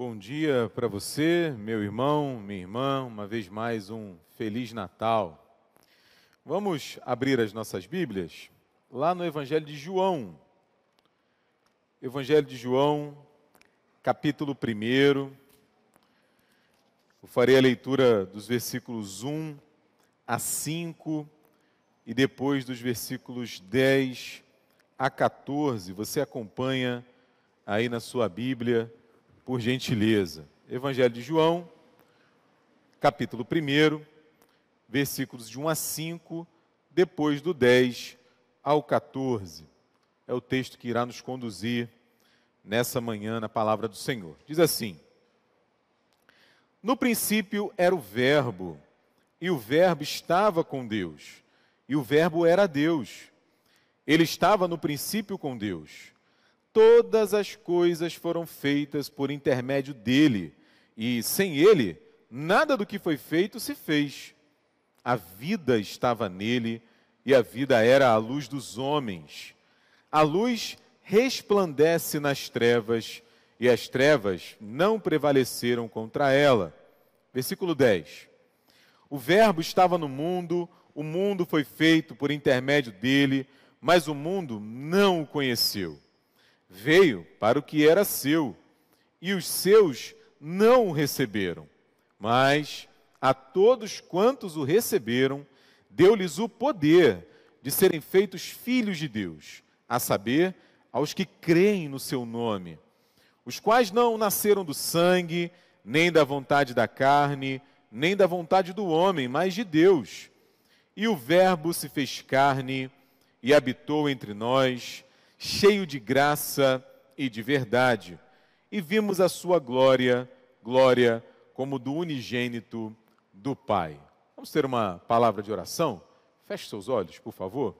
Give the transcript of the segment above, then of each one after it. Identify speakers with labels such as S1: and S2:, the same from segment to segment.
S1: bom dia para você, meu irmão, minha irmã, uma vez mais um Feliz Natal. Vamos abrir as nossas Bíblias lá no Evangelho de João. Evangelho de João, capítulo 1. Eu farei a leitura dos versículos 1 a 5 e depois dos versículos 10 a 14. Você acompanha aí na sua Bíblia por gentileza. Evangelho de João, capítulo 1, versículos de 1 a 5, depois do 10 ao 14. É o texto que irá nos conduzir nessa manhã na palavra do Senhor. Diz assim: No princípio era o Verbo, e o Verbo estava com Deus, e o Verbo era Deus. Ele estava no princípio com Deus todas as coisas foram feitas por intermédio dele, e sem ele, nada do que foi feito se fez. A vida estava nele, e a vida era a luz dos homens. A luz resplandece nas trevas, e as trevas não prevaleceram contra ela. Versículo 10. O Verbo estava no mundo, o mundo foi feito por intermédio dele, mas o mundo não o conheceu. Veio para o que era seu, e os seus não o receberam. Mas a todos quantos o receberam, deu-lhes o poder de serem feitos filhos de Deus, a saber, aos que creem no seu nome, os quais não nasceram do sangue, nem da vontade da carne, nem da vontade do homem, mas de Deus. E o Verbo se fez carne e habitou entre nós cheio de graça e de verdade, e vimos a sua glória, glória como do unigênito do Pai. Vamos ter uma palavra de oração? Feche seus olhos, por favor.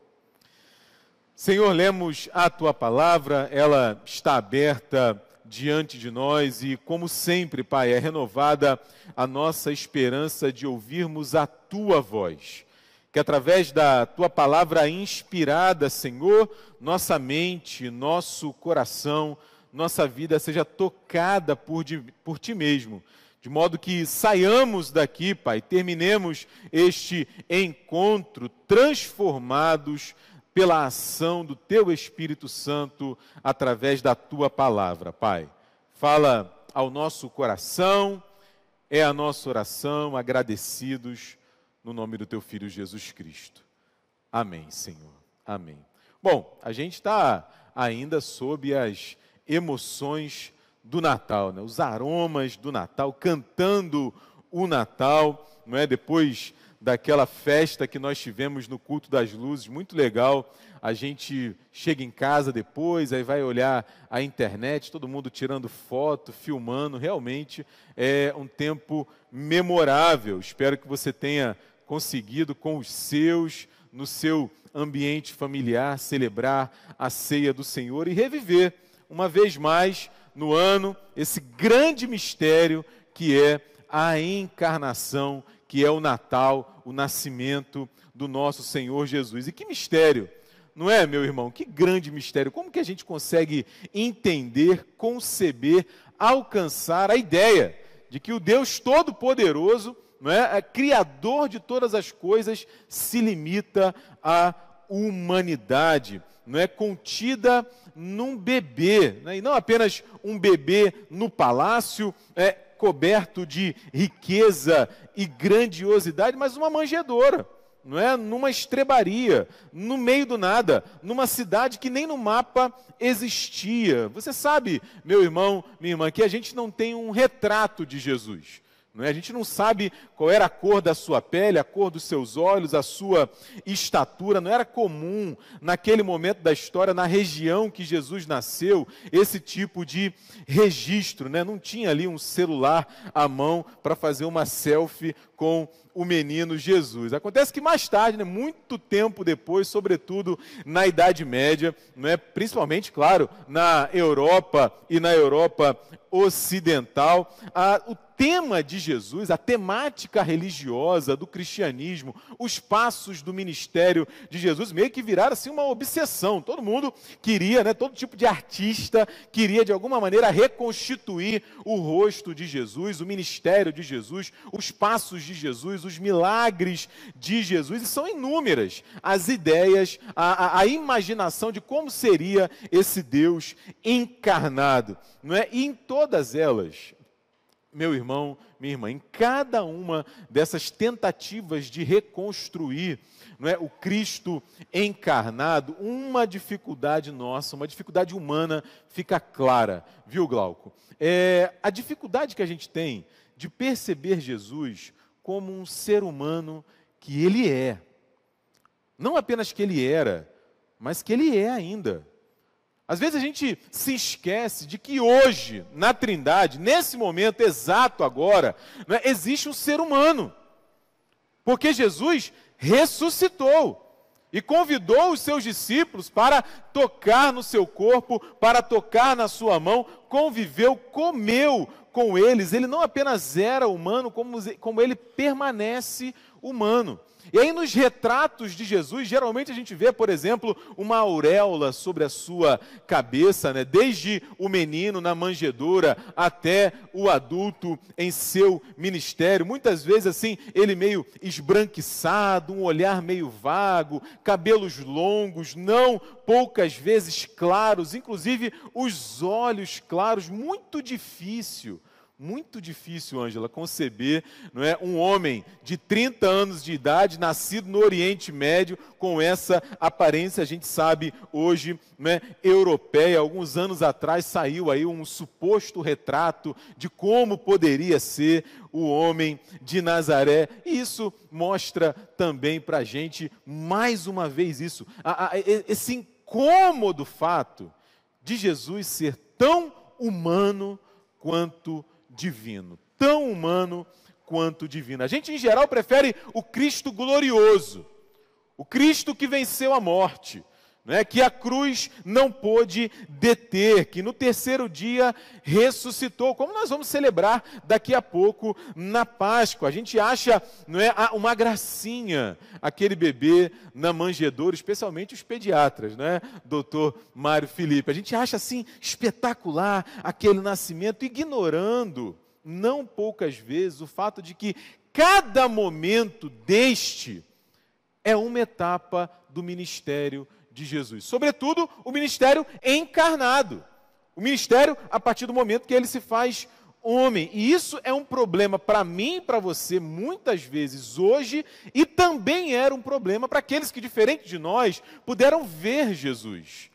S1: Senhor, lemos a tua palavra, ela está aberta diante de nós e, como sempre, Pai, é renovada a nossa esperança de ouvirmos a tua voz que através da tua palavra inspirada, Senhor, nossa mente, nosso coração, nossa vida seja tocada por, por ti mesmo, de modo que saiamos daqui, Pai, terminemos este encontro transformados pela ação do teu Espírito Santo através da tua palavra, Pai. Fala ao nosso coração, é a nossa oração, agradecidos no nome do teu filho Jesus Cristo. Amém, Senhor. Amém. Bom, a gente está ainda sob as emoções do Natal, né? os aromas do Natal, cantando o Natal, não é? Depois daquela festa que nós tivemos no culto das luzes, muito legal. A gente chega em casa depois, aí vai olhar a internet, todo mundo tirando foto, filmando. Realmente é um tempo memorável. Espero que você tenha conseguido com os seus, no seu ambiente familiar, celebrar a ceia do Senhor e reviver, uma vez mais no ano, esse grande mistério que é a encarnação, que é o Natal, o nascimento do nosso Senhor Jesus. E que mistério! Não é, meu irmão? Que grande mistério! Como que a gente consegue entender, conceber, alcançar a ideia de que o Deus Todo-Poderoso não é? é criador de todas as coisas, se limita à humanidade, não é contida num bebê, né? e não apenas um bebê no palácio, é coberto de riqueza e grandiosidade, mas uma manjedoura, não é? Numa estrebaria, no meio do nada, numa cidade que nem no mapa existia. Você sabe, meu irmão, minha irmã, que a gente não tem um retrato de Jesus. Não é? A gente não sabe qual era a cor da sua pele, a cor dos seus olhos, a sua estatura. Não era comum, naquele momento da história, na região que Jesus nasceu, esse tipo de registro. Né? Não tinha ali um celular à mão para fazer uma selfie com o menino Jesus. Acontece que mais tarde, né, muito tempo depois, sobretudo na Idade Média, não é, principalmente, claro, na Europa e na Europa Ocidental, a, o tema de Jesus, a temática religiosa do cristianismo, os passos do ministério de Jesus, meio que viraram assim uma obsessão. Todo mundo queria, né, todo tipo de artista queria de alguma maneira reconstituir o rosto de Jesus, o ministério de Jesus, os passos de Jesus, os milagres de Jesus, e são inúmeras as ideias, a, a, a imaginação de como seria esse Deus encarnado, não é? E em todas elas, meu irmão, minha irmã, em cada uma dessas tentativas de reconstruir não é, o Cristo encarnado, uma dificuldade nossa, uma dificuldade humana fica clara, viu, Glauco? É, a dificuldade que a gente tem de perceber Jesus como um ser humano que ele é. Não apenas que ele era, mas que ele é ainda. Às vezes a gente se esquece de que hoje, na Trindade, nesse momento exato agora, é, existe um ser humano. Porque Jesus ressuscitou e convidou os seus discípulos para tocar no seu corpo, para tocar na sua mão, conviveu, comeu com eles. Ele não apenas era humano, como, como ele permanece humano. E aí, nos retratos de Jesus, geralmente a gente vê, por exemplo, uma auréola sobre a sua cabeça, né? desde o menino na manjedoura até o adulto em seu ministério. Muitas vezes, assim, ele meio esbranquiçado, um olhar meio vago, cabelos longos, não poucas vezes claros, inclusive os olhos claros, muito difícil muito difícil, Ângela, conceber não é, um homem de 30 anos de idade, nascido no Oriente Médio, com essa aparência, a gente sabe hoje, não é, europeia. Alguns anos atrás saiu aí um suposto retrato de como poderia ser o homem de Nazaré. E isso mostra também para a gente, mais uma vez, isso, a, a, esse incômodo fato de Jesus ser tão humano quanto divino, tão humano quanto divino. A gente, em geral, prefere o Cristo glorioso, o Cristo que venceu a morte, né, que a cruz não pôde deter, que no terceiro dia ressuscitou, como nós vamos celebrar daqui a pouco na Páscoa. A gente acha não é, uma gracinha aquele bebê na manjedoura, especialmente os pediatras, né, doutor Mário Felipe. A gente acha assim espetacular aquele nascimento, ignorando, não poucas vezes, o fato de que cada momento deste é uma etapa do ministério de Jesus. Sobretudo, o ministério encarnado. O ministério a partir do momento que ele se faz homem. E isso é um problema para mim e para você, muitas vezes hoje, e também era um problema para aqueles que, diferente de nós, puderam ver Jesus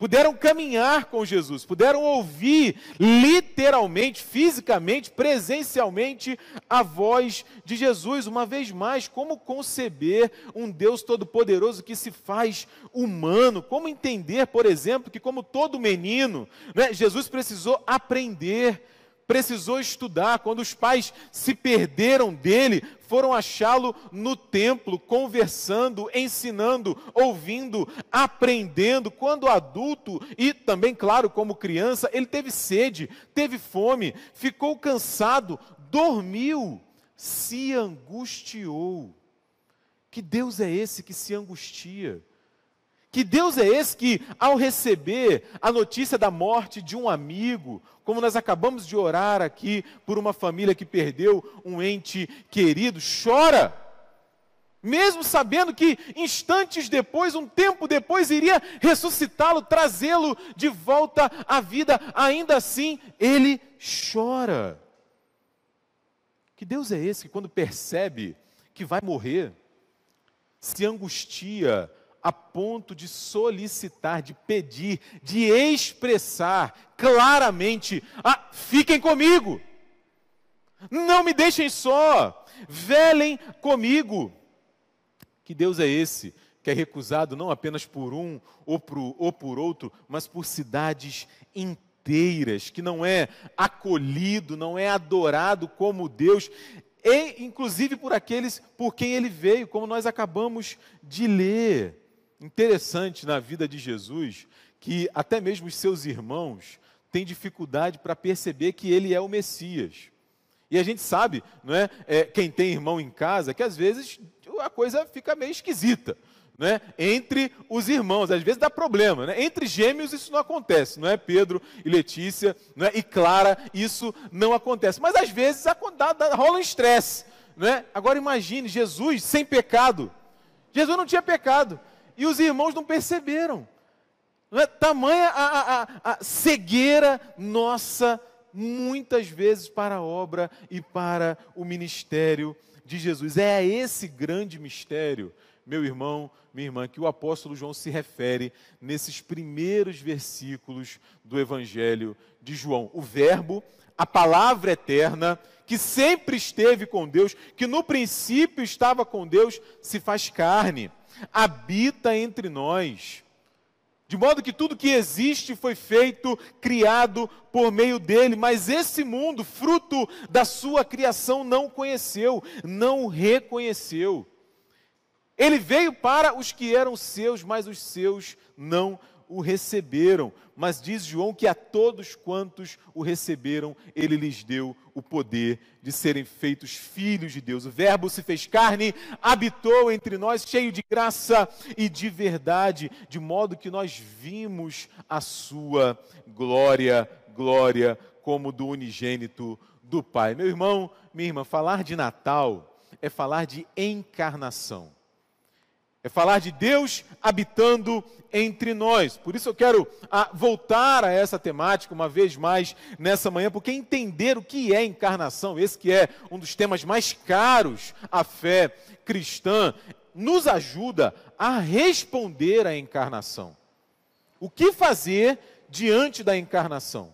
S1: puderam caminhar com Jesus, puderam ouvir literalmente, fisicamente, presencialmente a voz de Jesus. Uma vez mais, como conceber um Deus todo-poderoso que se faz humano? Como entender, por exemplo, que, como todo menino, né, Jesus precisou aprender precisou estudar. Quando os pais se perderam dele, foram achá-lo no templo, conversando, ensinando, ouvindo, aprendendo. Quando adulto e também, claro, como criança, ele teve sede, teve fome, ficou cansado, dormiu, se angustiou. Que Deus é esse que se angustia? Que Deus é esse que, ao receber a notícia da morte de um amigo, como nós acabamos de orar aqui por uma família que perdeu um ente querido, chora, mesmo sabendo que instantes depois, um tempo depois, iria ressuscitá-lo, trazê-lo de volta à vida, ainda assim, ele chora. Que Deus é esse que, quando percebe que vai morrer, se angustia, a ponto de solicitar, de pedir, de expressar claramente: ah, fiquem comigo, não me deixem só, velem comigo. Que Deus é esse que é recusado não apenas por um ou por, ou por outro, mas por cidades inteiras, que não é acolhido, não é adorado como Deus, e inclusive por aqueles por quem ele veio, como nós acabamos de ler interessante na vida de Jesus que até mesmo os seus irmãos têm dificuldade para perceber que ele é o Messias. E a gente sabe, não é, é, quem tem irmão em casa, que às vezes a coisa fica meio esquisita. Né, entre os irmãos, às vezes dá problema. Né? Entre gêmeos isso não acontece, não é Pedro e Letícia, não é? e Clara, isso não acontece. Mas às vezes dá, dá, rola um estresse. Né? Agora imagine Jesus sem pecado. Jesus não tinha pecado. E os irmãos não perceberam. Não é? Tamanha a, a, a cegueira nossa muitas vezes para a obra e para o ministério de Jesus. É esse grande mistério, meu irmão, minha irmã, que o apóstolo João se refere nesses primeiros versículos do Evangelho de João. O Verbo, a palavra eterna, que sempre esteve com Deus, que no princípio estava com Deus, se faz carne, habita entre nós de modo que tudo que existe foi feito, criado por meio dele, mas esse mundo, fruto da sua criação, não conheceu, não reconheceu. Ele veio para os que eram seus, mas os seus não o receberam. Mas diz João que a todos quantos o receberam, ele lhes deu o poder de serem feitos filhos de Deus. O Verbo se fez carne, habitou entre nós, cheio de graça e de verdade, de modo que nós vimos a sua glória, glória como do unigênito do Pai. Meu irmão, minha irmã, falar de Natal é falar de encarnação. É falar de Deus habitando entre nós. Por isso eu quero ah, voltar a essa temática uma vez mais nessa manhã, porque entender o que é encarnação, esse que é um dos temas mais caros à fé cristã, nos ajuda a responder à encarnação. O que fazer diante da encarnação?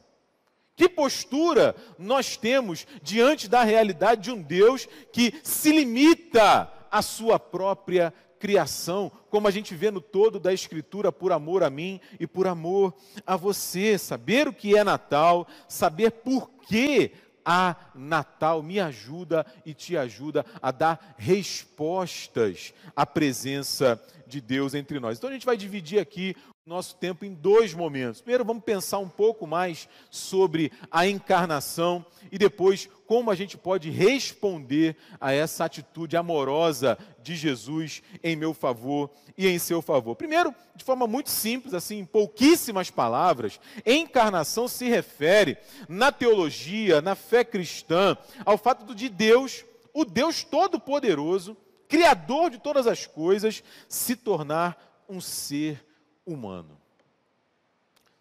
S1: Que postura nós temos diante da realidade de um Deus que se limita à sua própria criação, como a gente vê no todo da Escritura, por amor a mim e por amor a você. Saber o que é Natal, saber por que há Natal, me ajuda e te ajuda a dar respostas à presença de Deus entre nós. Então a gente vai dividir aqui nosso tempo em dois momentos. Primeiro, vamos pensar um pouco mais sobre a encarnação e depois como a gente pode responder a essa atitude amorosa de Jesus em meu favor e em seu favor. Primeiro, de forma muito simples, assim, em pouquíssimas palavras, encarnação se refere na teologia, na fé cristã, ao fato de Deus, o Deus todo-poderoso, criador de todas as coisas, se tornar um ser humano.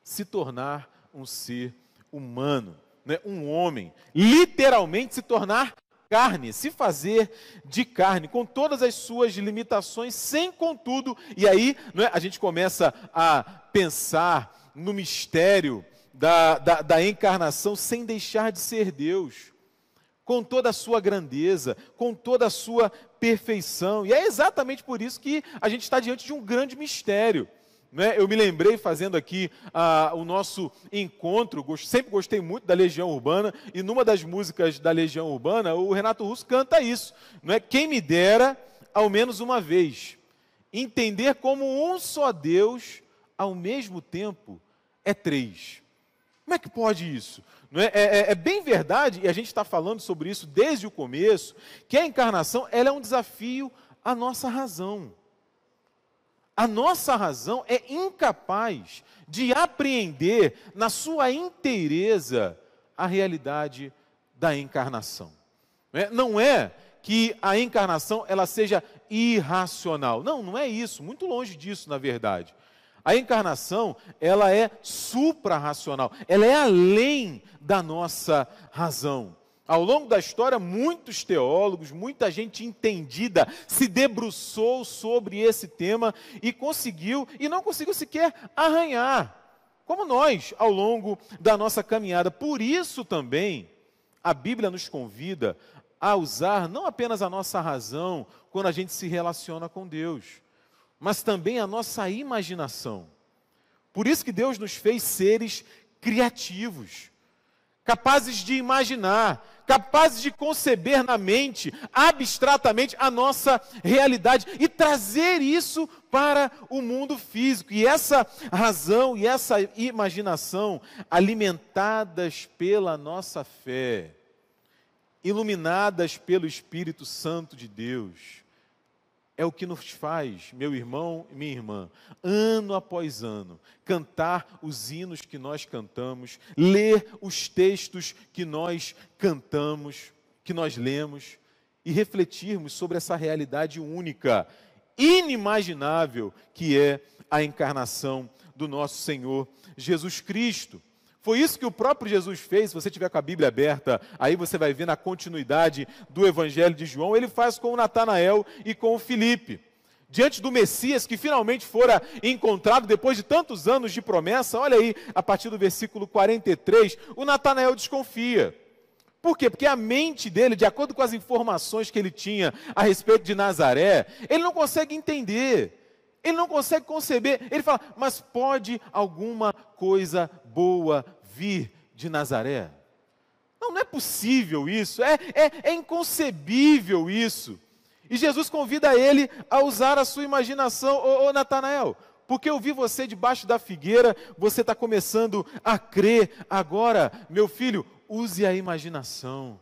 S1: Se tornar um ser humano, né? um homem. Literalmente se tornar carne, se fazer de carne, com todas as suas limitações, sem contudo, e aí é, a gente começa a pensar no mistério da, da, da encarnação sem deixar de ser Deus com toda a sua grandeza, com toda a sua perfeição. E é exatamente por isso que a gente está diante de um grande mistério. Né? Eu me lembrei fazendo aqui ah, o nosso encontro, sempre gostei muito da Legião Urbana, e numa das músicas da Legião Urbana, o Renato Russo canta isso. Não é? Quem me dera, ao menos uma vez, entender como um só Deus, ao mesmo tempo, é três. Como é que pode isso? É? É, é, é bem verdade, e a gente está falando sobre isso desde o começo, que a encarnação ela é um desafio à nossa razão. A nossa razão é incapaz de apreender na sua inteireza a realidade da encarnação. É? Não é que a encarnação ela seja irracional. Não, não é isso, muito longe disso, na verdade. A encarnação, ela é suprarracional, ela é além da nossa razão. Ao longo da história, muitos teólogos, muita gente entendida se debruçou sobre esse tema e conseguiu, e não conseguiu sequer arranhar, como nós, ao longo da nossa caminhada. Por isso também, a Bíblia nos convida a usar não apenas a nossa razão quando a gente se relaciona com Deus, mas também a nossa imaginação. Por isso que Deus nos fez seres criativos capazes de imaginar, capazes de conceber na mente, abstratamente, a nossa realidade e trazer isso para o mundo físico. E essa razão e essa imaginação, alimentadas pela nossa fé, iluminadas pelo Espírito Santo de Deus. É o que nos faz, meu irmão e minha irmã, ano após ano, cantar os hinos que nós cantamos, ler os textos que nós cantamos, que nós lemos, e refletirmos sobre essa realidade única, inimaginável, que é a encarnação do nosso Senhor Jesus Cristo. Foi isso que o próprio Jesus fez. Se você tiver com a Bíblia aberta, aí você vai ver na continuidade do Evangelho de João. Ele faz com o Natanael e com o Filipe. Diante do Messias que finalmente fora encontrado depois de tantos anos de promessa, olha aí, a partir do versículo 43, o Natanael desconfia. Por quê? Porque a mente dele, de acordo com as informações que ele tinha a respeito de Nazaré, ele não consegue entender. Ele não consegue conceber. Ele fala, mas pode alguma coisa boa vir de Nazaré? Não, não é possível isso, é, é, é inconcebível isso. E Jesus convida ele a usar a sua imaginação, ô, ô Natanael, porque eu vi você debaixo da figueira, você está começando a crer. Agora, meu filho, use a imaginação.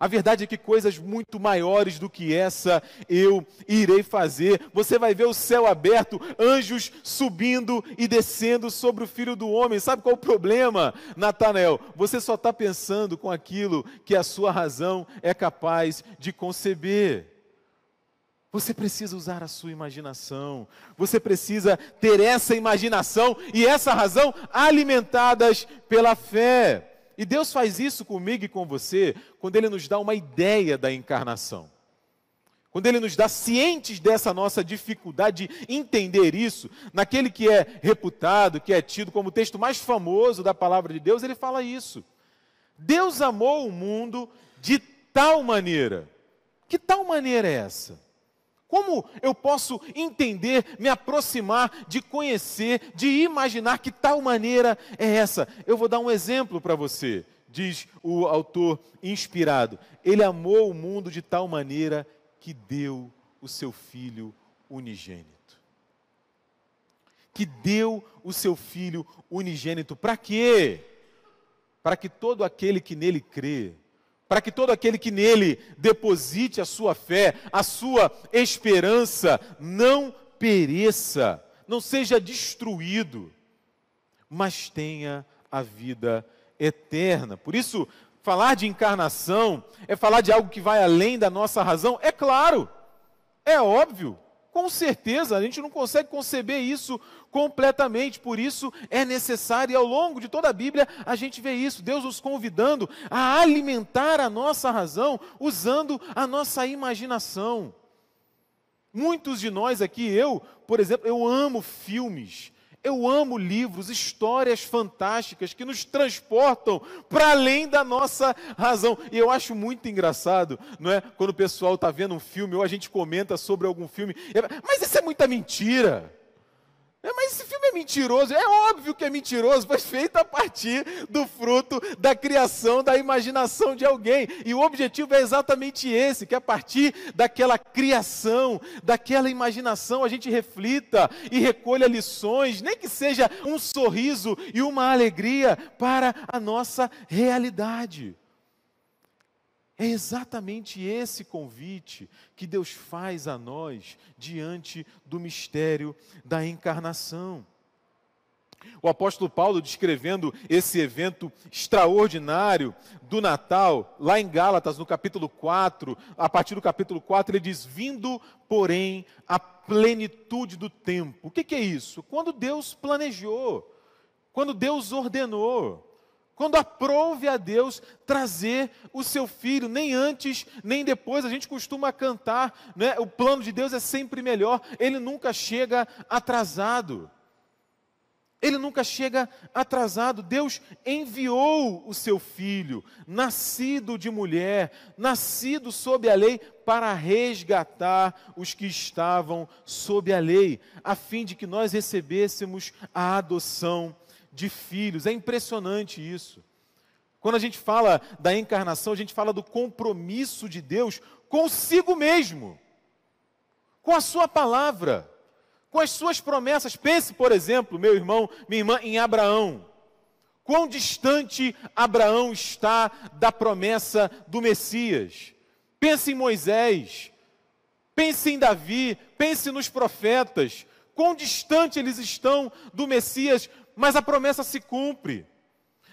S1: A verdade é que coisas muito maiores do que essa eu irei fazer. Você vai ver o céu aberto, anjos subindo e descendo sobre o filho do homem. Sabe qual é o problema, Natanael? Você só está pensando com aquilo que a sua razão é capaz de conceber. Você precisa usar a sua imaginação, você precisa ter essa imaginação e essa razão alimentadas pela fé. E Deus faz isso comigo e com você quando Ele nos dá uma ideia da encarnação. Quando Ele nos dá cientes dessa nossa dificuldade de entender isso, naquele que é reputado, que é tido como o texto mais famoso da palavra de Deus, ele fala isso. Deus amou o mundo de tal maneira. Que tal maneira é essa? Como eu posso entender, me aproximar, de conhecer, de imaginar que tal maneira é essa? Eu vou dar um exemplo para você, diz o autor inspirado. Ele amou o mundo de tal maneira que deu o seu filho unigênito. Que deu o seu filho unigênito. Para quê? Para que todo aquele que nele crê para que todo aquele que nele deposite a sua fé, a sua esperança, não pereça, não seja destruído, mas tenha a vida eterna. Por isso, falar de encarnação é falar de algo que vai além da nossa razão? É claro, é óbvio, com certeza, a gente não consegue conceber isso completamente, por isso é necessário, e ao longo de toda a Bíblia a gente vê isso, Deus nos convidando a alimentar a nossa razão usando a nossa imaginação. Muitos de nós aqui, eu, por exemplo, eu amo filmes, eu amo livros, histórias fantásticas que nos transportam para além da nossa razão. E eu acho muito engraçado, não é? Quando o pessoal está vendo um filme ou a gente comenta sobre algum filme, mas isso é muita mentira. É, mas esse filme é mentiroso. É óbvio que é mentiroso, foi feito a partir do fruto da criação, da imaginação de alguém. E o objetivo é exatamente esse: que a partir daquela criação, daquela imaginação, a gente reflita e recolha lições, nem que seja um sorriso e uma alegria para a nossa realidade. É exatamente esse convite que Deus faz a nós diante do mistério da encarnação. O apóstolo Paulo, descrevendo esse evento extraordinário do Natal, lá em Gálatas, no capítulo 4, a partir do capítulo 4, ele diz: Vindo, porém, a plenitude do tempo. O que, que é isso? Quando Deus planejou, quando Deus ordenou quando aprouve a Deus trazer o seu filho, nem antes, nem depois. A gente costuma cantar, né? o plano de Deus é sempre melhor, ele nunca chega atrasado. Ele nunca chega atrasado. Deus enviou o seu filho, nascido de mulher, nascido sob a lei, para resgatar os que estavam sob a lei, a fim de que nós recebêssemos a adoção de filhos. É impressionante isso. Quando a gente fala da encarnação, a gente fala do compromisso de Deus consigo mesmo, com a Sua palavra, com as Suas promessas. Pense, por exemplo, meu irmão, minha irmã, em Abraão. Quão distante Abraão está da promessa do Messias. Pense em Moisés, pense em Davi, pense nos profetas. Quão distante eles estão do Messias, mas a promessa se cumpre.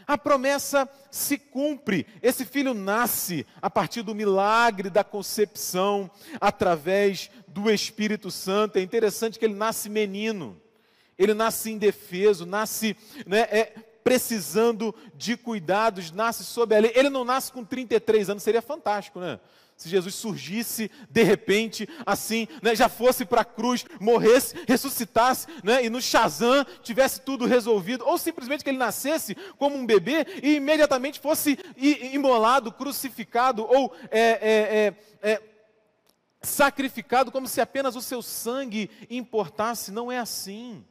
S1: A promessa se cumpre. Esse filho nasce a partir do milagre da concepção, através do Espírito Santo. É interessante que ele nasce menino, ele nasce indefeso, nasce né, é, precisando de cuidados, nasce sob a lei. Ele não nasce com 33 anos, seria fantástico, né? Se Jesus surgisse de repente, assim, né, já fosse para a cruz, morresse, ressuscitasse, né, e no Shazam tivesse tudo resolvido, ou simplesmente que ele nascesse como um bebê e imediatamente fosse imolado, crucificado, ou é, é, é, é, sacrificado, como se apenas o seu sangue importasse. Não é assim.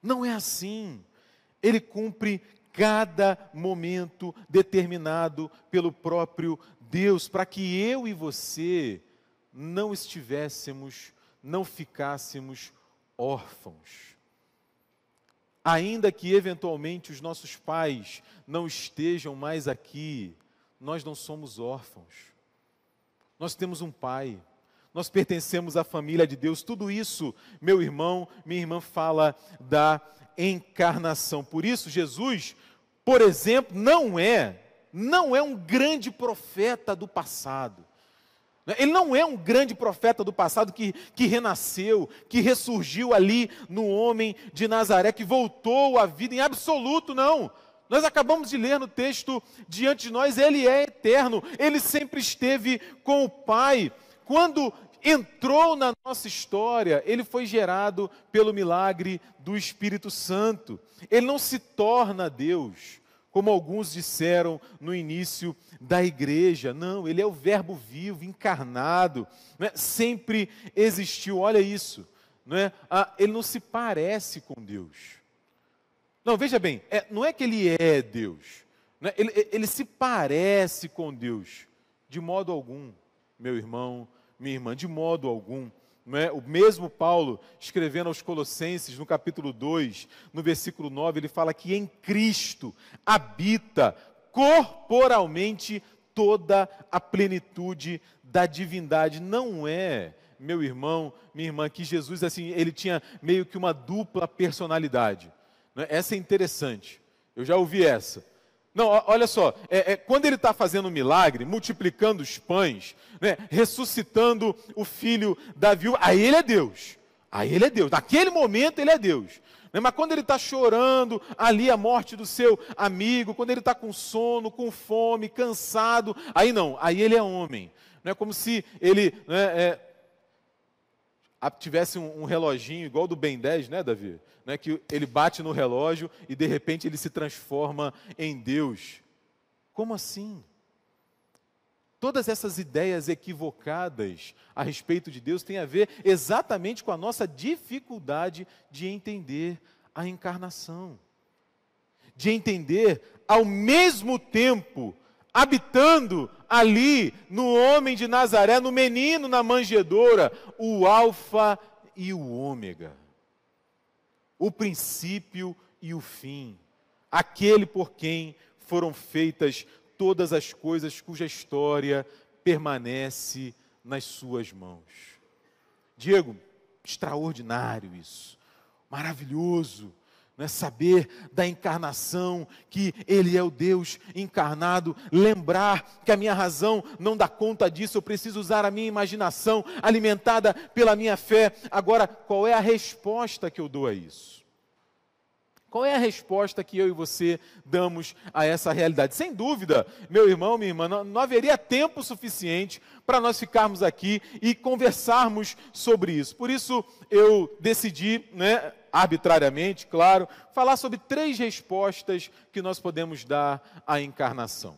S1: Não é assim ele cumpre cada momento determinado pelo próprio Deus, para que eu e você não estivéssemos, não ficássemos órfãos. Ainda que eventualmente os nossos pais não estejam mais aqui, nós não somos órfãos. Nós temos um pai, nós pertencemos à família de Deus. Tudo isso, meu irmão, minha irmã, fala da encarnação. Por isso, Jesus, por exemplo, não é, não é um grande profeta do passado. Ele não é um grande profeta do passado que, que renasceu, que ressurgiu ali no homem de Nazaré, que voltou à vida em absoluto, não. Nós acabamos de ler no texto diante de nós, ele é eterno, ele sempre esteve com o Pai. Quando entrou na nossa história, ele foi gerado pelo milagre do Espírito Santo. Ele não se torna Deus, como alguns disseram no início da igreja. Não, ele é o Verbo vivo, encarnado, é? sempre existiu. Olha isso, não é? Ah, ele não se parece com Deus. Não, veja bem, é, não é que ele é Deus, é? ele, ele se parece com Deus, de modo algum, meu irmão, minha irmã, de modo algum. É? O mesmo Paulo, escrevendo aos Colossenses, no capítulo 2, no versículo 9, ele fala que em Cristo habita corporalmente toda a plenitude da divindade. Não é, meu irmão, minha irmã, que Jesus, assim, ele tinha meio que uma dupla personalidade. É? Essa é interessante. Eu já ouvi essa. Não, olha só, é, é, quando ele está fazendo um milagre, multiplicando os pães, né, ressuscitando o filho da viúva, aí ele é Deus. Aí ele é Deus. Naquele momento ele é Deus. Né, mas quando ele está chorando ali a morte do seu amigo, quando ele está com sono, com fome, cansado, aí não, aí ele é homem. Não é como se ele né, é, tivesse um, um, reloginho igual do Ben 10, né, Davi? Né, que ele bate no relógio e de repente ele se transforma em Deus. Como assim? Todas essas ideias equivocadas a respeito de Deus têm a ver exatamente com a nossa dificuldade de entender a encarnação. De entender ao mesmo tempo habitando ali no homem de Nazaré, no menino na manjedoura, o Alfa e o Ômega, o princípio e o fim, aquele por quem foram feitas todas as coisas cuja história permanece nas suas mãos. Diego, extraordinário isso, maravilhoso é saber da encarnação, que Ele é o Deus encarnado, lembrar que a minha razão não dá conta disso, eu preciso usar a minha imaginação, alimentada pela minha fé. Agora, qual é a resposta que eu dou a isso? Qual é a resposta que eu e você damos a essa realidade? Sem dúvida, meu irmão, minha irmã, não, não haveria tempo suficiente para nós ficarmos aqui e conversarmos sobre isso. Por isso, eu decidi, né, arbitrariamente, claro, falar sobre três respostas que nós podemos dar à encarnação.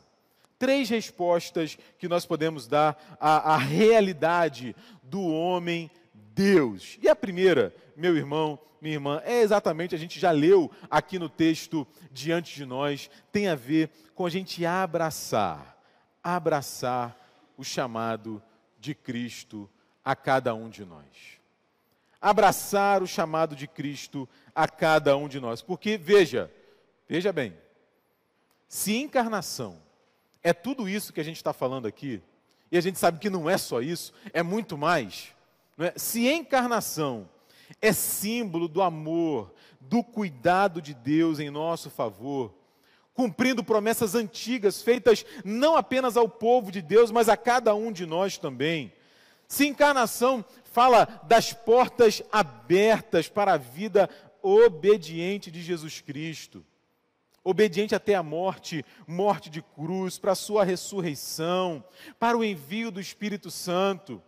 S1: Três respostas que nós podemos dar à, à realidade do homem Deus. E a primeira, meu irmão, minha irmã, é exatamente, a gente já leu aqui no texto diante de nós, tem a ver com a gente abraçar, abraçar o chamado de Cristo a cada um de nós abraçar o chamado de Cristo a cada um de nós. Porque, veja, Veja bem, se encarnação é tudo isso que a gente está falando aqui, e a gente sabe que não é só isso, é muito mais. É? Se encarnação é símbolo do amor, do cuidado de Deus em nosso favor, cumprindo promessas antigas feitas não apenas ao povo de Deus, mas a cada um de nós também. Se encarnação fala das portas abertas para a vida obediente de Jesus Cristo, obediente até a morte, morte de cruz, para a sua ressurreição, para o envio do Espírito Santo. O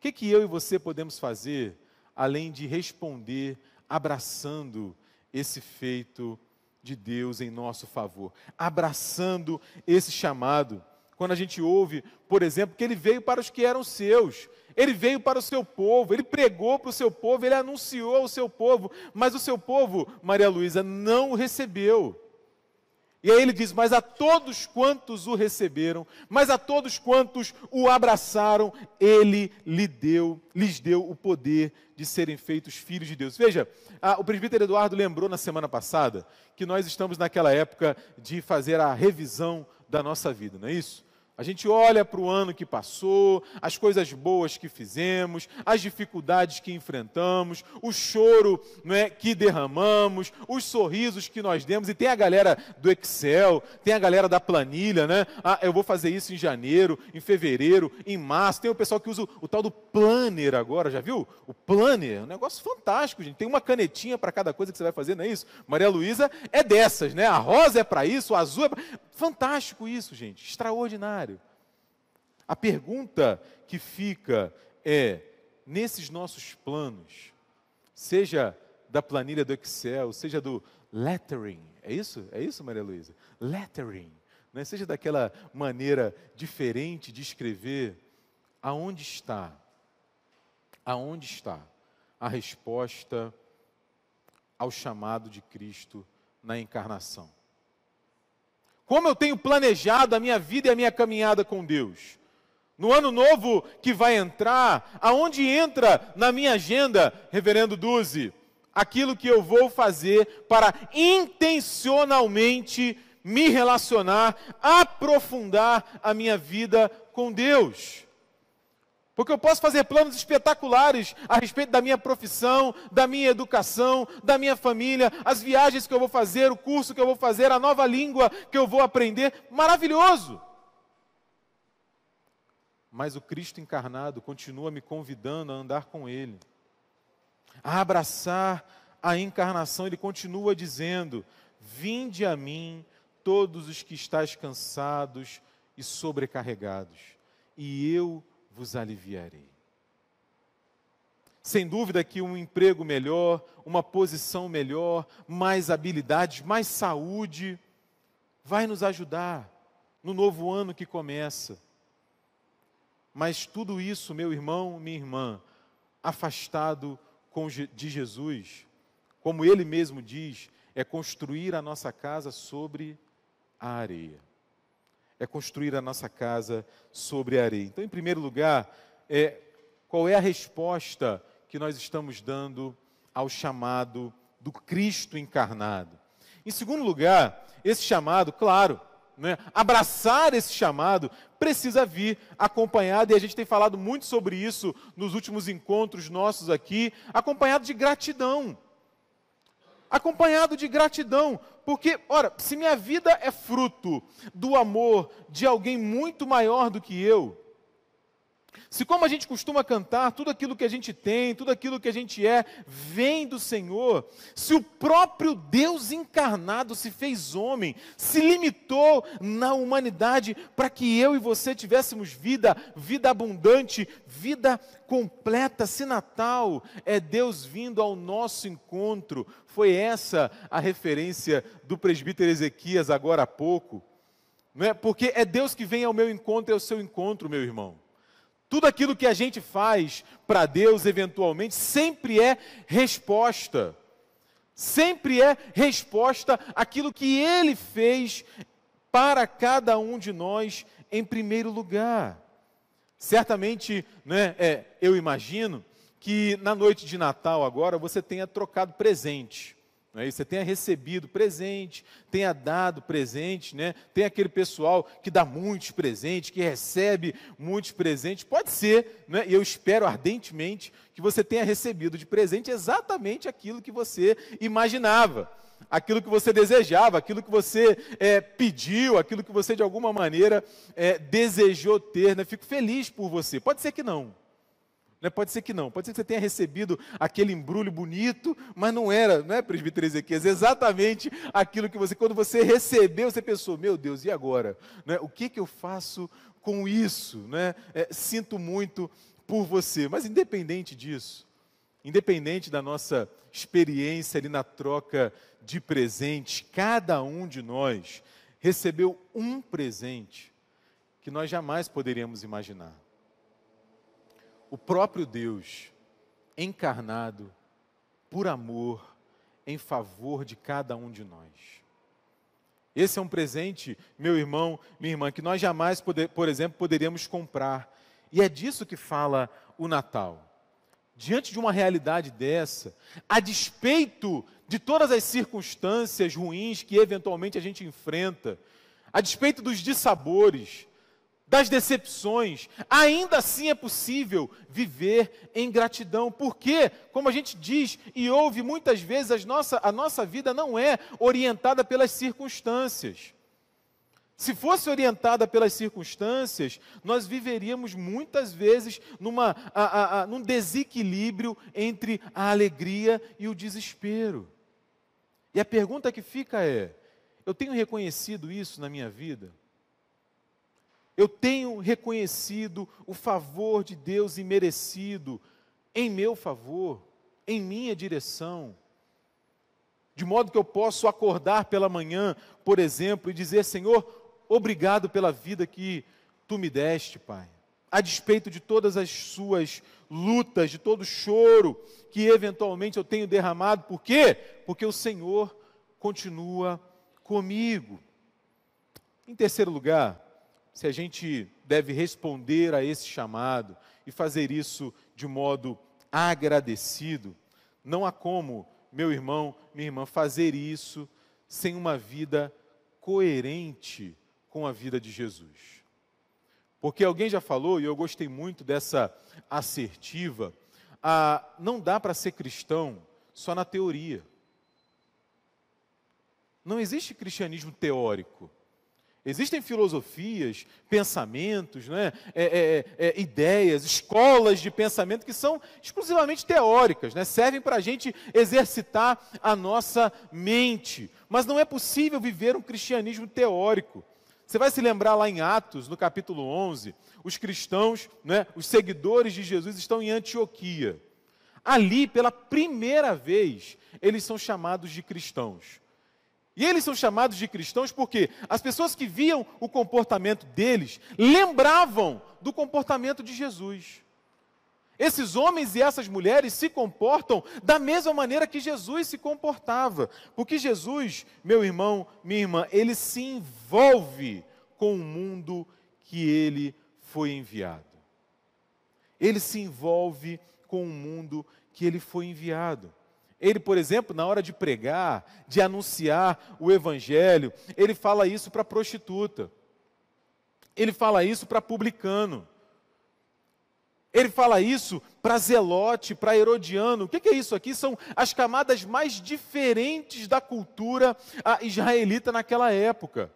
S1: que, que eu e você podemos fazer além de responder abraçando esse feito de Deus em nosso favor, abraçando esse chamado. Quando a gente ouve, por exemplo, que ele veio para os que eram seus, ele veio para o seu povo, ele pregou para o seu povo, ele anunciou ao seu povo, mas o seu povo, Maria Luísa, não o recebeu. E aí ele diz: Mas a todos quantos o receberam, mas a todos quantos o abraçaram, ele lhe deu, lhes deu o poder de serem feitos filhos de Deus. Veja, a, o presbítero Eduardo lembrou na semana passada que nós estamos naquela época de fazer a revisão da nossa vida, não é isso? A gente olha para o ano que passou, as coisas boas que fizemos, as dificuldades que enfrentamos, o choro não é, que derramamos, os sorrisos que nós demos. E tem a galera do Excel, tem a galera da planilha, né? Ah, eu vou fazer isso em janeiro, em fevereiro, em março. Tem o pessoal que usa o, o tal do planner agora, já viu? O planner, é um negócio fantástico, gente. Tem uma canetinha para cada coisa que você vai fazer, não é isso? Maria Luísa é dessas, né? A rosa é para isso, o azul é para. Fantástico isso, gente. Extraordinário. A pergunta que fica é: nesses nossos planos, seja da planilha do Excel, seja do lettering, é isso? É isso, Maria Luísa? Lettering, né? seja daquela maneira diferente de escrever, aonde está? Aonde está a resposta ao chamado de Cristo na encarnação? Como eu tenho planejado a minha vida e a minha caminhada com Deus? No ano novo que vai entrar, aonde entra na minha agenda, Reverendo Duzi, aquilo que eu vou fazer para intencionalmente me relacionar, aprofundar a minha vida com Deus. Porque eu posso fazer planos espetaculares a respeito da minha profissão, da minha educação, da minha família, as viagens que eu vou fazer, o curso que eu vou fazer, a nova língua que eu vou aprender. Maravilhoso! Mas o Cristo encarnado continua me convidando a andar com Ele, a abraçar a encarnação. Ele continua dizendo: Vinde a mim, todos os que estáis cansados e sobrecarregados, e eu vos aliviarei. Sem dúvida que um emprego melhor, uma posição melhor, mais habilidades, mais saúde, vai nos ajudar no novo ano que começa. Mas tudo isso, meu irmão, minha irmã, afastado de Jesus, como ele mesmo diz, é construir a nossa casa sobre a areia é construir a nossa casa sobre a areia. Então, em primeiro lugar, é, qual é a resposta que nós estamos dando ao chamado do Cristo encarnado? Em segundo lugar, esse chamado, claro, né, abraçar esse chamado precisa vir acompanhado, e a gente tem falado muito sobre isso nos últimos encontros nossos aqui, acompanhado de gratidão. Acompanhado de gratidão, porque, ora, se minha vida é fruto do amor de alguém muito maior do que eu, se, como a gente costuma cantar, tudo aquilo que a gente tem, tudo aquilo que a gente é, vem do Senhor, se o próprio Deus encarnado se fez homem, se limitou na humanidade para que eu e você tivéssemos vida, vida abundante, vida completa, se Natal é Deus vindo ao nosso encontro, foi essa a referência do presbítero Ezequias agora há pouco, não é? porque é Deus que vem ao meu encontro e ao seu encontro, meu irmão. Tudo aquilo que a gente faz para Deus, eventualmente, sempre é resposta. Sempre é resposta àquilo que Ele fez para cada um de nós em primeiro lugar. Certamente, né, é, eu imagino que na noite de Natal agora você tenha trocado presente. É Você tenha recebido presente, tenha dado presente, né? Tem aquele pessoal que dá muitos presentes, que recebe muitos presentes. Pode ser, né? Eu espero ardentemente que você tenha recebido de presente exatamente aquilo que você imaginava, aquilo que você desejava, aquilo que você é, pediu, aquilo que você de alguma maneira é, desejou ter. Né? Fico feliz por você. Pode ser que não. Né? Pode ser que não, pode ser que você tenha recebido aquele embrulho bonito, mas não era, não é, presbítero Ezequias, exatamente aquilo que você, quando você recebeu, você pensou, meu Deus, e agora? Né? O que, que eu faço com isso? Né? É, sinto muito por você, mas independente disso, independente da nossa experiência ali na troca de presentes, cada um de nós recebeu um presente que nós jamais poderíamos imaginar o próprio Deus encarnado por amor em favor de cada um de nós. Esse é um presente, meu irmão, minha irmã, que nós jamais, poder, por exemplo, poderíamos comprar. E é disso que fala o Natal. Diante de uma realidade dessa, a despeito de todas as circunstâncias ruins que eventualmente a gente enfrenta, a despeito dos dissabores, das decepções, ainda assim é possível viver em gratidão. Porque, como a gente diz e ouve muitas vezes, nossa, a nossa vida não é orientada pelas circunstâncias. Se fosse orientada pelas circunstâncias, nós viveríamos muitas vezes numa, a, a, a, num desequilíbrio entre a alegria e o desespero. E a pergunta que fica é: eu tenho reconhecido isso na minha vida? Eu tenho reconhecido o favor de Deus imerecido em meu favor, em minha direção. De modo que eu posso acordar pela manhã, por exemplo, e dizer: Senhor, obrigado pela vida que tu me deste, Pai. A despeito de todas as suas lutas, de todo o choro que eventualmente eu tenho derramado, por quê? Porque o Senhor continua comigo. Em terceiro lugar, se a gente deve responder a esse chamado e fazer isso de modo agradecido, não há como, meu irmão, minha irmã, fazer isso sem uma vida coerente com a vida de Jesus. Porque alguém já falou, e eu gostei muito dessa assertiva, a, não dá para ser cristão só na teoria. Não existe cristianismo teórico. Existem filosofias, pensamentos, né? É, é, é, ideias, escolas de pensamento que são exclusivamente teóricas, né? servem para a gente exercitar a nossa mente. Mas não é possível viver um cristianismo teórico. Você vai se lembrar lá em Atos, no capítulo 11, os cristãos, né, os seguidores de Jesus estão em Antioquia. Ali, pela primeira vez, eles são chamados de cristãos. E eles são chamados de cristãos porque as pessoas que viam o comportamento deles lembravam do comportamento de Jesus. Esses homens e essas mulheres se comportam da mesma maneira que Jesus se comportava. Porque Jesus, meu irmão, minha irmã, ele se envolve com o mundo que ele foi enviado. Ele se envolve com o mundo que ele foi enviado. Ele, por exemplo, na hora de pregar, de anunciar o evangelho, ele fala isso para prostituta. Ele fala isso para publicano. Ele fala isso para zelote, para herodiano. O que é isso aqui? São as camadas mais diferentes da cultura israelita naquela época.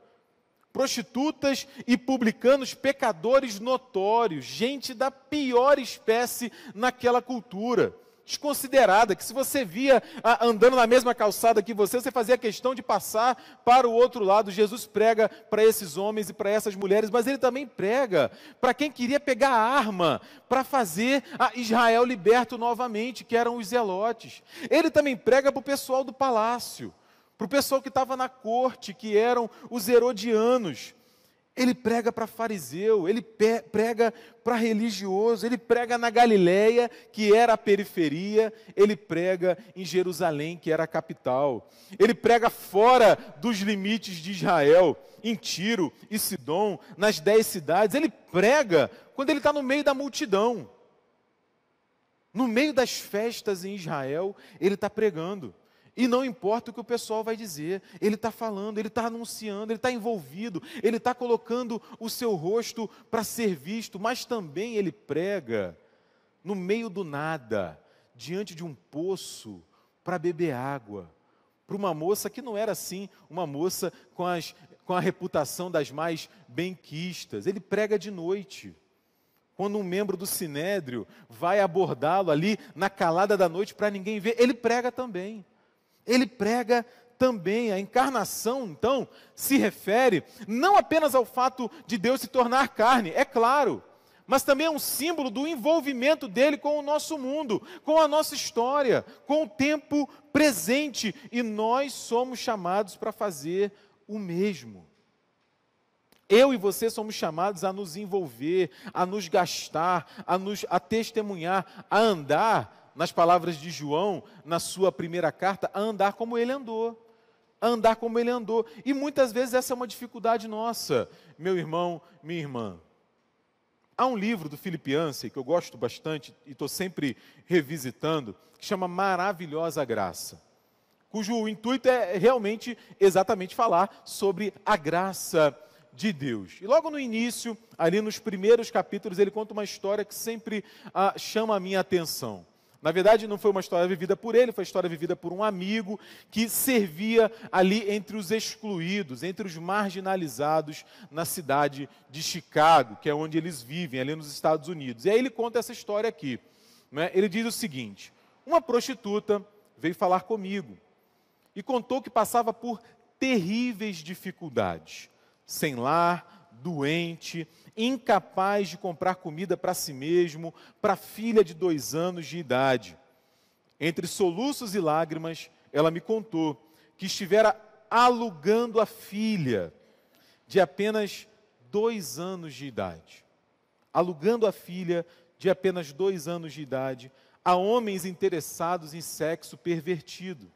S1: Prostitutas e publicanos, pecadores notórios, gente da pior espécie naquela cultura desconsiderada, que se você via ah, andando na mesma calçada que você, você fazia questão de passar para o outro lado. Jesus prega para esses homens e para essas mulheres, mas ele também prega para quem queria pegar a arma para fazer a Israel liberto novamente, que eram os zelotes. Ele também prega para o pessoal do palácio, para o pessoal que estava na corte, que eram os herodianos. Ele prega para fariseu, ele prega para religioso, ele prega na Galiléia, que era a periferia, ele prega em Jerusalém, que era a capital. Ele prega fora dos limites de Israel, em Tiro e Sidom, nas dez cidades. Ele prega quando ele está no meio da multidão. No meio das festas em Israel, ele está pregando. E não importa o que o pessoal vai dizer, ele está falando, ele está anunciando, ele está envolvido, ele está colocando o seu rosto para ser visto, mas também ele prega no meio do nada, diante de um poço, para beber água. Para uma moça que não era assim, uma moça com, as, com a reputação das mais benquistas. Ele prega de noite. Quando um membro do sinédrio vai abordá-lo ali na calada da noite para ninguém ver, ele prega também. Ele prega também. A encarnação, então, se refere não apenas ao fato de Deus se tornar carne, é claro, mas também é um símbolo do envolvimento dele com o nosso mundo, com a nossa história, com o tempo presente. E nós somos chamados para fazer o mesmo. Eu e você somos chamados a nos envolver, a nos gastar, a nos a testemunhar, a andar, nas palavras de João, na sua primeira carta, a andar como ele andou. A andar como ele andou. E muitas vezes essa é uma dificuldade nossa, meu irmão, minha irmã. Há um livro do Philip Yancey que eu gosto bastante e estou sempre revisitando, que chama Maravilhosa Graça, cujo intuito é realmente exatamente falar sobre a graça de Deus. E logo no início, ali nos primeiros capítulos, ele conta uma história que sempre ah, chama a minha atenção. Na verdade, não foi uma história vivida por ele, foi uma história vivida por um amigo que servia ali entre os excluídos, entre os marginalizados na cidade de Chicago, que é onde eles vivem, ali nos Estados Unidos. E aí ele conta essa história aqui. Né? Ele diz o seguinte: uma prostituta veio falar comigo e contou que passava por terríveis dificuldades, sem lar, doente, incapaz de comprar comida para si mesmo, para a filha de dois anos de idade. Entre soluços e lágrimas, ela me contou que estivera alugando a filha de apenas dois anos de idade. Alugando a filha de apenas dois anos de idade a homens interessados em sexo pervertido.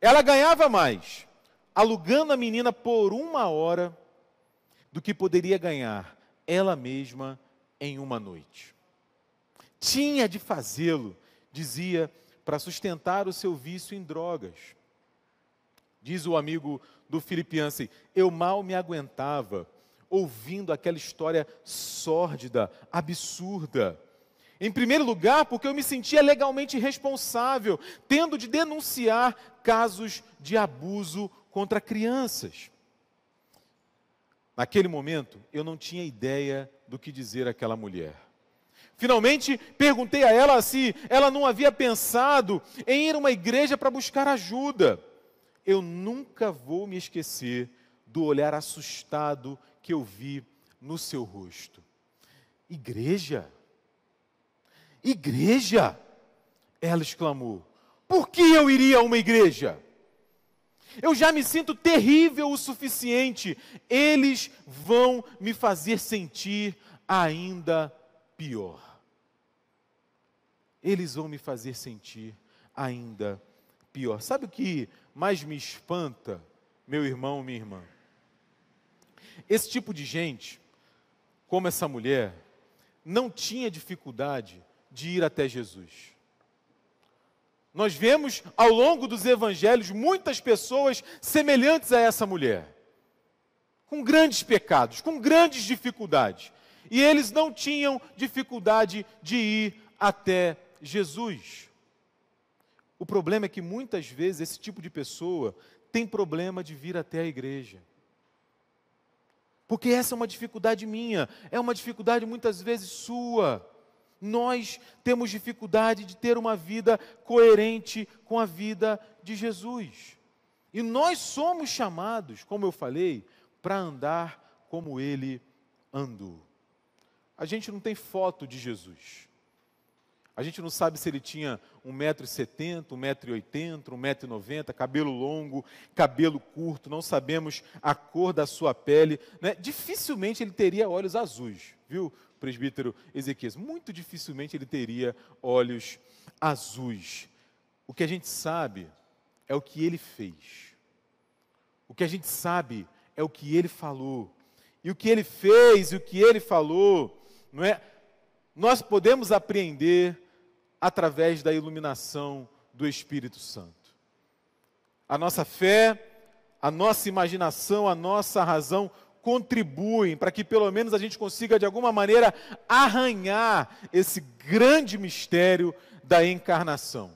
S1: Ela ganhava mais alugando a menina por uma hora do que poderia ganhar ela mesma em uma noite. Tinha de fazê-lo, dizia, para sustentar o seu vício em drogas. Diz o amigo do Filipianse, eu mal me aguentava ouvindo aquela história sórdida, absurda. Em primeiro lugar, porque eu me sentia legalmente responsável, tendo de denunciar casos de abuso contra crianças. Naquele momento, eu não tinha ideia do que dizer àquela mulher. Finalmente, perguntei a ela se ela não havia pensado em ir a uma igreja para buscar ajuda. Eu nunca vou me esquecer do olhar assustado que eu vi no seu rosto. Igreja? Igreja? Ela exclamou. Por que eu iria a uma igreja? Eu já me sinto terrível o suficiente. Eles vão me fazer sentir ainda pior. Eles vão me fazer sentir ainda pior. Sabe o que mais me espanta, meu irmão, minha irmã? Esse tipo de gente, como essa mulher, não tinha dificuldade de ir até Jesus. Nós vemos ao longo dos evangelhos muitas pessoas semelhantes a essa mulher, com grandes pecados, com grandes dificuldades. E eles não tinham dificuldade de ir até Jesus. O problema é que muitas vezes esse tipo de pessoa tem problema de vir até a igreja. Porque essa é uma dificuldade minha, é uma dificuldade muitas vezes sua nós temos dificuldade de ter uma vida coerente com a vida de Jesus. E nós somos chamados, como eu falei, para andar como ele andou. A gente não tem foto de Jesus. A gente não sabe se ele tinha 1,70m, 1,80m, 1,90m, cabelo longo, cabelo curto, não sabemos a cor da sua pele. Né? Dificilmente ele teria olhos azuis, viu, presbítero Ezequias? Muito dificilmente ele teria olhos azuis. O que a gente sabe é o que ele fez. O que a gente sabe é o que ele falou. E o que ele fez e o que ele falou, não é? Nós podemos apreender através da iluminação do Espírito Santo. a nossa fé, a nossa imaginação, a nossa razão contribuem para que pelo menos a gente consiga de alguma maneira arranhar esse grande mistério da encarnação.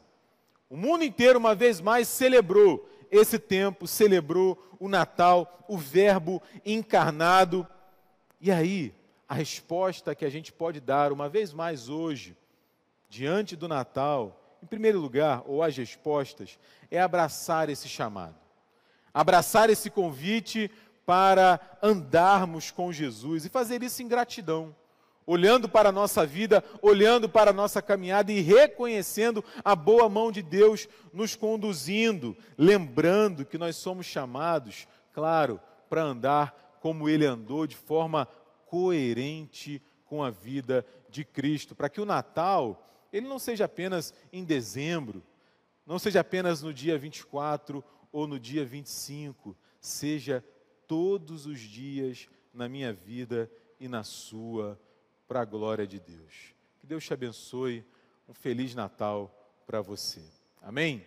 S1: O mundo inteiro, uma vez mais, celebrou esse tempo, celebrou o Natal, o Verbo encarnado. E aí, a resposta que a gente pode dar, uma vez mais hoje, diante do Natal, em primeiro lugar, ou as respostas, é abraçar esse chamado. Abraçar esse convite para andarmos com Jesus e fazer isso em gratidão, olhando para a nossa vida, olhando para a nossa caminhada e reconhecendo a boa mão de Deus nos conduzindo, lembrando que nós somos chamados, claro, para andar como Ele andou, de forma coerente com a vida de Cristo, para que o Natal ele não seja apenas em dezembro, não seja apenas no dia 24 ou no dia 25, seja todos os dias na minha vida e na sua, para a glória de Deus. Que Deus te abençoe. Um feliz Natal para você. Amém?